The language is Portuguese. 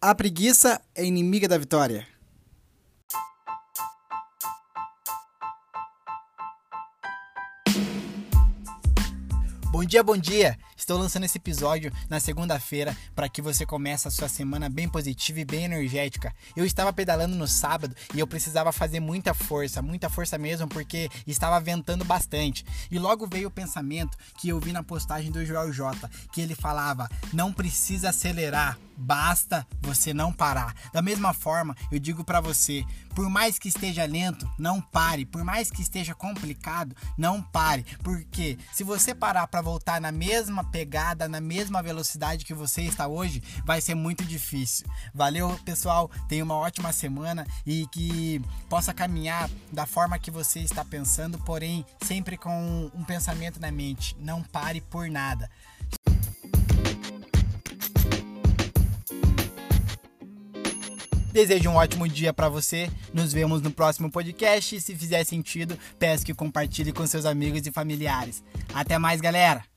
A preguiça é inimiga da vitória. Bom dia, bom dia! Estou lançando esse episódio na segunda-feira para que você comece a sua semana bem positiva e bem energética. Eu estava pedalando no sábado e eu precisava fazer muita força, muita força mesmo, porque estava ventando bastante. E logo veio o pensamento que eu vi na postagem do Joel J, que ele falava: não precisa acelerar, basta você não parar. Da mesma forma, eu digo para você, por mais que esteja lento, não pare. Por mais que esteja complicado, não pare, porque se você parar para voltar na mesma pegada, na mesma velocidade que você está hoje, vai ser muito difícil. Valeu, pessoal. Tenha uma ótima semana e que possa caminhar da forma que você está pensando, porém sempre com um pensamento na mente. Não pare por nada. Desejo um ótimo dia para você. Nos vemos no próximo podcast. Se fizer sentido, peço que compartilhe com seus amigos e familiares. Até mais, galera!